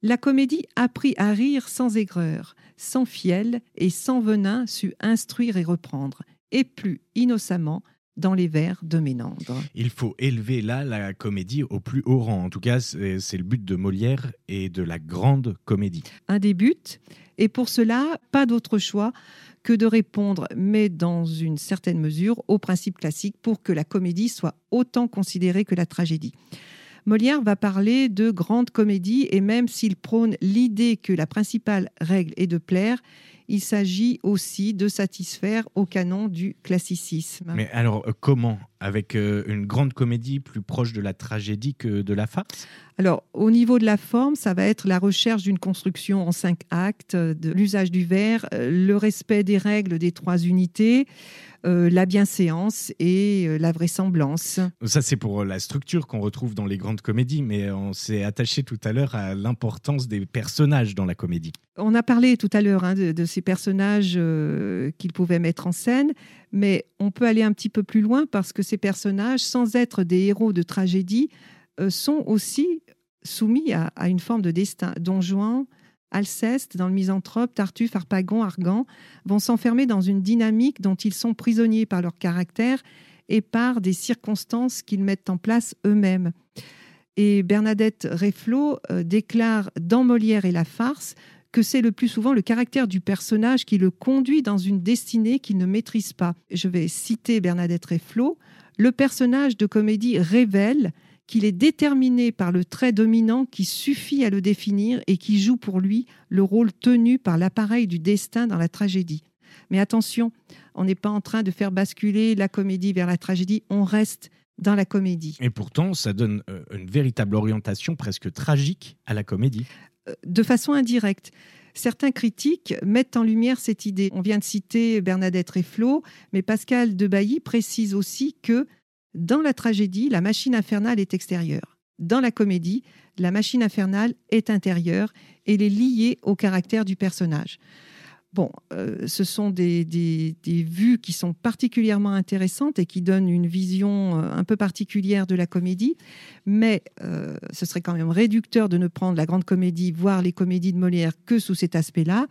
La comédie apprit à rire sans aigreur, sans fiel et sans venin sut instruire et reprendre, et plus innocemment dans les vers de Ménandre. Il faut élever là la comédie au plus haut rang. En tout cas, c'est le but de Molière et de la grande comédie. un des buts. Et pour cela, pas d'autre choix que de répondre, mais dans une certaine mesure, aux principes classiques pour que la comédie soit autant considérée que la tragédie. Molière va parler de grande comédie et même s'il prône l'idée que la principale règle est de plaire, il s'agit aussi de satisfaire au canon du classicisme. Mais alors, euh, comment? Avec euh, une grande comédie plus proche de la tragédie que de la farce? Alors, au niveau de la forme, ça va être la recherche d'une construction en cinq actes, euh, de l'usage du vers, euh, le respect des règles des trois unités, euh, la bienséance et euh, la vraisemblance. Ça, c'est pour la structure qu'on retrouve dans les grandes comédies, mais on s'est attaché tout à l'heure à l'importance des personnages dans la comédie. On a parlé tout à l'heure hein, de, de ces personnages euh, qu'il pouvait mettre en scène, mais on peut aller un petit peu plus loin parce que ces personnages, sans être des héros de tragédie, euh, sont aussi soumis à, une forme de destin. Don Juan, Alceste, dans le Misanthrope, Tartuffe, Harpagon, Argan vont s'enfermer dans une dynamique dont ils sont prisonniers par leur caractère et par des circonstances qu'ils mettent en place eux-mêmes. Et Bernadette Reflot euh, déclare dans Molière et la farce que c'est le plus souvent le caractère du personnage qui le conduit dans une destinée qu'il ne maîtrise pas. Je vais citer Bernadette Reflot. Le personnage de comédie révèle qu'il est déterminé par le trait dominant qui suffit à le définir et qui joue pour lui le rôle tenu par l'appareil du destin dans la tragédie. Mais attention, on n'est pas en train de faire basculer la comédie vers la tragédie, on reste dans la comédie. Et pourtant, ça donne euh, une véritable orientation presque tragique à la comédie. De façon indirecte. Certains critiques mettent en lumière cette idée. On vient de citer Bernadette Reflot, mais Pascal Debailly précise aussi que dans la tragédie, la machine infernale est extérieure. Dans la comédie, la machine infernale est intérieure et elle est liée au caractère du personnage. Bon, euh, ce sont des, vues qui sont particulièrement intéressantes et qui donnent une vision euh, un peu particulière de la comédie, mais euh, ce serait quand même réducteur de ne prendre la grande comédie, voire les comédies de Molière, que sous cet aspect-là.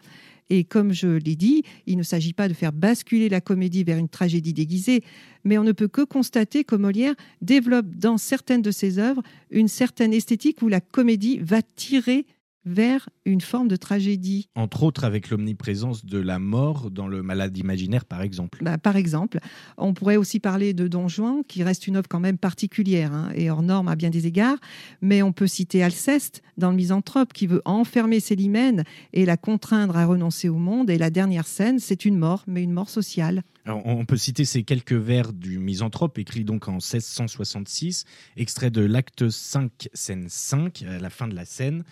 Et comme je l'ai dit, il ne s'agit pas de faire basculer la comédie vers une tragédie déguisée, mais on ne peut que constater que Molière développe dans certaines de ses œuvres une certaine esthétique où la comédie va tirer vers une forme de tragédie. Entre autres avec l'omniprésence de la mort dans le malade imaginaire, par exemple. Bah, par exemple, on pourrait aussi parler de Don Juan, qui reste une œuvre quand même particulière hein, et hors norme à bien des égards, mais on peut citer Alceste dans le Misanthrope, qui veut enfermer Célimène et la contraindre à renoncer au monde, et la dernière scène, c'est une mort, mais une mort sociale. on peut citer ces quelques vers du Misanthrope, écrit donc en 1666, extrait de l'acte 5, scène 5, à la fin de la scène.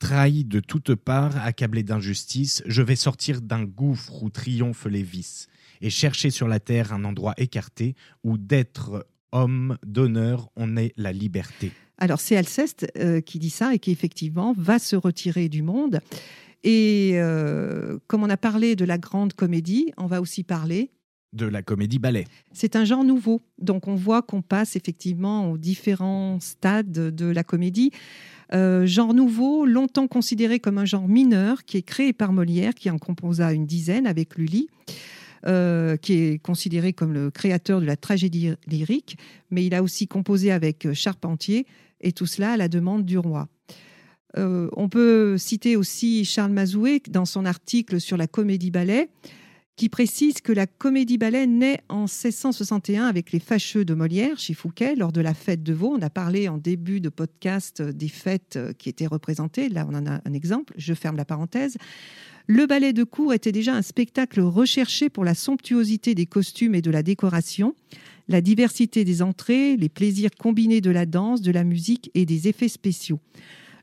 Trahi de toutes parts, accablé d'injustice, je vais sortir d'un gouffre où triomphent les vices, et chercher sur la terre un endroit écarté où d'être homme d'honneur on est la liberté. Alors c'est Alceste euh, qui dit ça et qui effectivement va se retirer du monde. Et euh, comme on a parlé de la grande comédie, on va aussi parler de la comédie ballet. C'est un genre nouveau, donc on voit qu'on passe effectivement aux différents stades de la comédie. Euh, genre nouveau, longtemps considéré comme un genre mineur, qui est créé par Molière, qui en composa une dizaine avec Lully. Euh, qui est considéré comme le créateur de la tragédie lyrique, mais il a aussi composé avec Charpentier, et tout cela à la demande du roi. Euh, on peut citer aussi Charles Mazoué dans son article sur la comédie-ballet, qui précise que la comédie-ballet naît en 1661 avec les Fâcheux de Molière chez Fouquet lors de la fête de Vaux. On a parlé en début de podcast des fêtes qui étaient représentées. Là, on en a un exemple. Je ferme la parenthèse. Le ballet de cour était déjà un spectacle recherché pour la somptuosité des costumes et de la décoration, la diversité des entrées, les plaisirs combinés de la danse, de la musique et des effets spéciaux.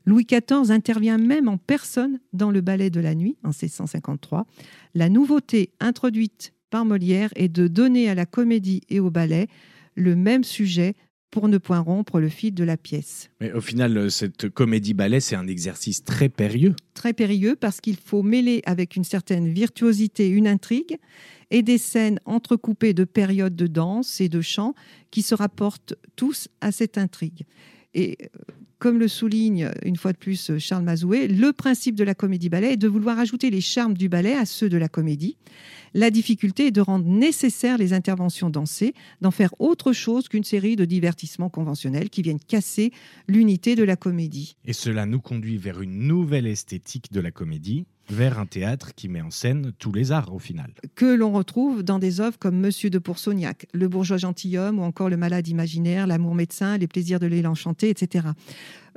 Louis XIV intervient même en personne dans le ballet de la nuit en 1653. La nouveauté introduite par Molière est de donner à la comédie et au ballet le même sujet pour ne point rompre le fil de la pièce. Mais au final, euh, cette comédie-ballet, c'est un exercice très périlleux. Très périlleux parce qu'il faut mêler avec une certaine virtuosité une intrigue et des scènes entrecoupées de périodes de danse et de chant qui se rapportent tous à cette intrigue. Et euh, comme le souligne une fois de plus Charles Mazoué, le principe de la comédie-ballet est de vouloir ajouter les charmes du ballet à ceux de la comédie. La difficulté est de rendre nécessaires les interventions dansées, d'en faire autre chose qu'une série de divertissements conventionnels qui viennent casser l'unité de la comédie. Et cela nous conduit vers une nouvelle esthétique de la comédie, vers un théâtre qui met en scène tous les arts au final. Que l'on retrouve dans des œuvres comme Monsieur de Pourceaugnac, Le bourgeois gentilhomme ou encore Le malade imaginaire, L'amour médecin, Les plaisirs de l'élan chanté, etc.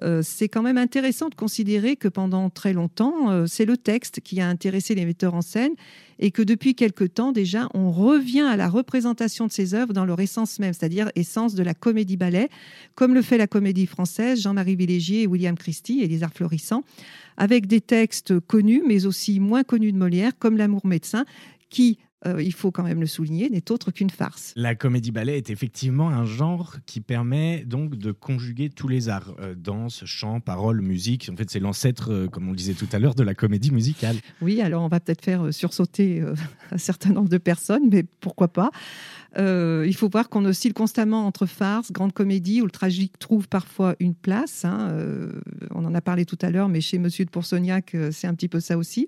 Euh, c'est quand même intéressant de considérer que pendant très longtemps, euh, c'est le texte qui a intéressé les metteurs en scène et que depuis quelque temps déjà, on revient à la représentation de ces œuvres dans leur essence même, c'est-à-dire essence de la comédie-ballet, comme le fait la comédie française, Jean-Marie Villégier et William Christie et les arts florissants, avec des textes connus mais aussi moins connus de Molière, comme L'amour médecin, qui euh, il faut quand même le souligner, n'est autre qu'une farce. La comédie-ballet est effectivement un genre qui permet donc de conjuguer tous les arts, euh, danse, chant, parole, musique. En fait, c'est l'ancêtre, euh, comme on le disait tout à l'heure, de la comédie musicale. Oui, alors on va peut-être faire sursauter [LAUGHS] un certain nombre de personnes, mais pourquoi pas il faut voir qu'on oscille constamment entre farce, grande comédie, où le tragique trouve parfois une place. Hein, on en a parlé tout à l'heure, mais chez Monsieur de Pourceaugnac, c'est un petit peu ça aussi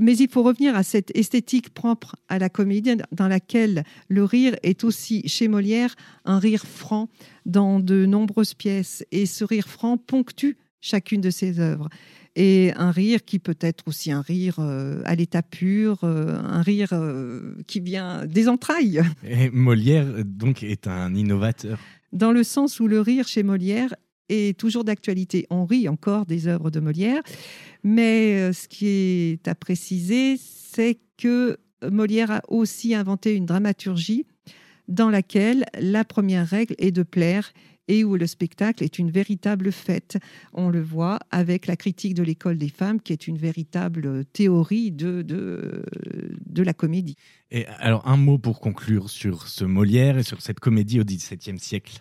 mais il faut revenir à cette esthétique propre à la comédie, dans laquelle le rire est aussi, chez Molière, un rire franc dans de nombreuses pièces. Et ce rire franc ponctue chacune de ses œuvres. Et un rire qui peut être aussi un rire euh, à l'état pur, euh, un rire euh, qui vient des entrailles. Et Molière, donc, est un innovateur. Dans le sens où le rire chez Molière est toujours d'actualité. On rit encore des œuvres de Molière, mais euh, ce qui est à préciser, c'est que Molière a aussi inventé une dramaturgie dans laquelle la première règle est de plaire et où le spectacle est une véritable fête. On le voit avec la critique de l'école des femmes, qui est une véritable théorie de, de, de la comédie. Et alors, un mot pour conclure sur ce Molière et sur cette comédie au XVIIe siècle.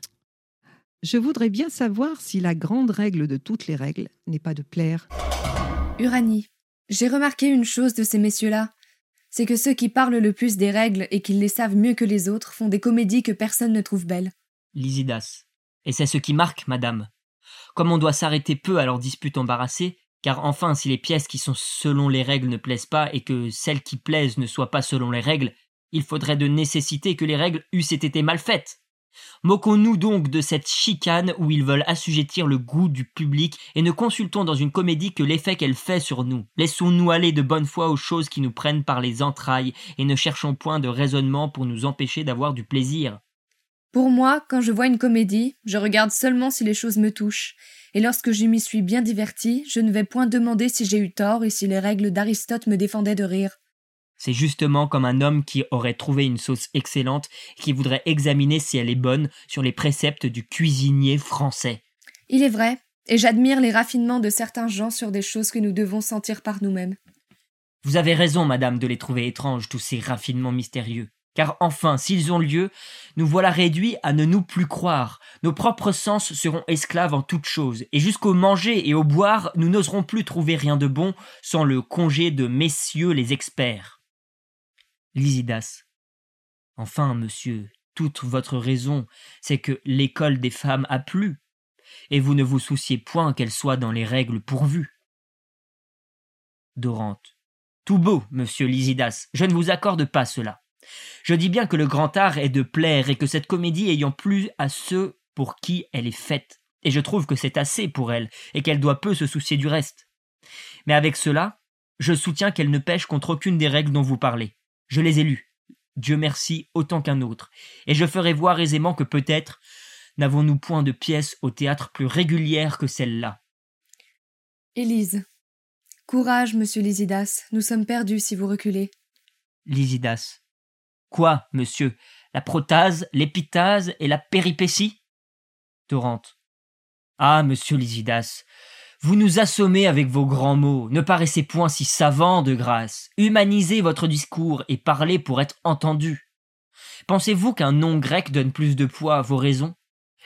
Je voudrais bien savoir si la grande règle de toutes les règles n'est pas de plaire. Uranie, j'ai remarqué une chose de ces messieurs-là. C'est que ceux qui parlent le plus des règles et qui les savent mieux que les autres font des comédies que personne ne trouve belles. Lysidas. Et c'est ce qui marque, madame. Comme on doit s'arrêter peu à leurs disputes embarrassées, car enfin, si les pièces qui sont selon les règles ne plaisent pas et que celles qui plaisent ne soient pas selon les règles, il faudrait de nécessité que les règles eussent été mal faites. Moquons-nous donc de cette chicane où ils veulent assujettir le goût du public et ne consultons dans une comédie que l'effet qu'elle fait sur nous. Laissons-nous aller de bonne foi aux choses qui nous prennent par les entrailles et ne cherchons point de raisonnement pour nous empêcher d'avoir du plaisir. Pour moi, quand je vois une comédie, je regarde seulement si les choses me touchent, et lorsque je m'y suis bien diverti, je ne vais point demander si j'ai eu tort et si les règles d'Aristote me défendaient de rire. C'est justement comme un homme qui aurait trouvé une sauce excellente et qui voudrait examiner si elle est bonne sur les préceptes du cuisinier français. Il est vrai, et j'admire les raffinements de certains gens sur des choses que nous devons sentir par nous-mêmes. Vous avez raison, madame, de les trouver étranges, tous ces raffinements mystérieux. Car enfin, s'ils ont lieu, nous voilà réduits à ne nous plus croire. Nos propres sens seront esclaves en toutes choses, et jusqu'au manger et au boire, nous n'oserons plus trouver rien de bon sans le congé de messieurs les experts. Lysidas. Enfin, monsieur, toute votre raison, c'est que l'école des femmes a plu, et vous ne vous souciez point qu'elle soit dans les règles pourvues. Dorante. Tout beau, monsieur Lysidas, je ne vous accorde pas cela. Je dis bien que le grand art est de plaire et que cette comédie ayant plu à ceux pour qui elle est faite, et je trouve que c'est assez pour elle, et qu'elle doit peu se soucier du reste. Mais avec cela, je soutiens qu'elle ne pêche contre aucune des règles dont vous parlez. Je les ai lus, Dieu merci, autant qu'un autre, et je ferai voir aisément que peut-être n'avons-nous point de pièces au théâtre plus régulières que celle-là. Élise. Courage, monsieur Lysidas, nous sommes perdus si vous reculez. Lysidas. Quoi, monsieur? La protase, l'épitase et la péripétie? Torrente. Ah, monsieur Lysidas, vous nous assommez avec vos grands mots, ne paraissez point si savant de grâce. Humanisez votre discours et parlez pour être entendu. Pensez-vous qu'un nom grec donne plus de poids à vos raisons?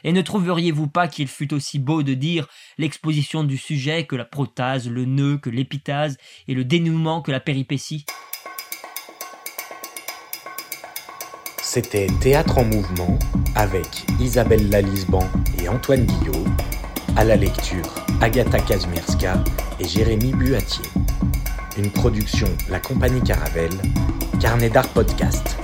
Et ne trouveriez-vous pas qu'il fût aussi beau de dire l'exposition du sujet que la protase, le nœud que l'épitase et le dénouement que la péripétie? C'était Théâtre en mouvement avec Isabelle Lalisban et Antoine Guillot. À la lecture, Agatha Kazmierska et Jérémy Buatier. Une production La Compagnie Caravelle, Carnet d'art podcast.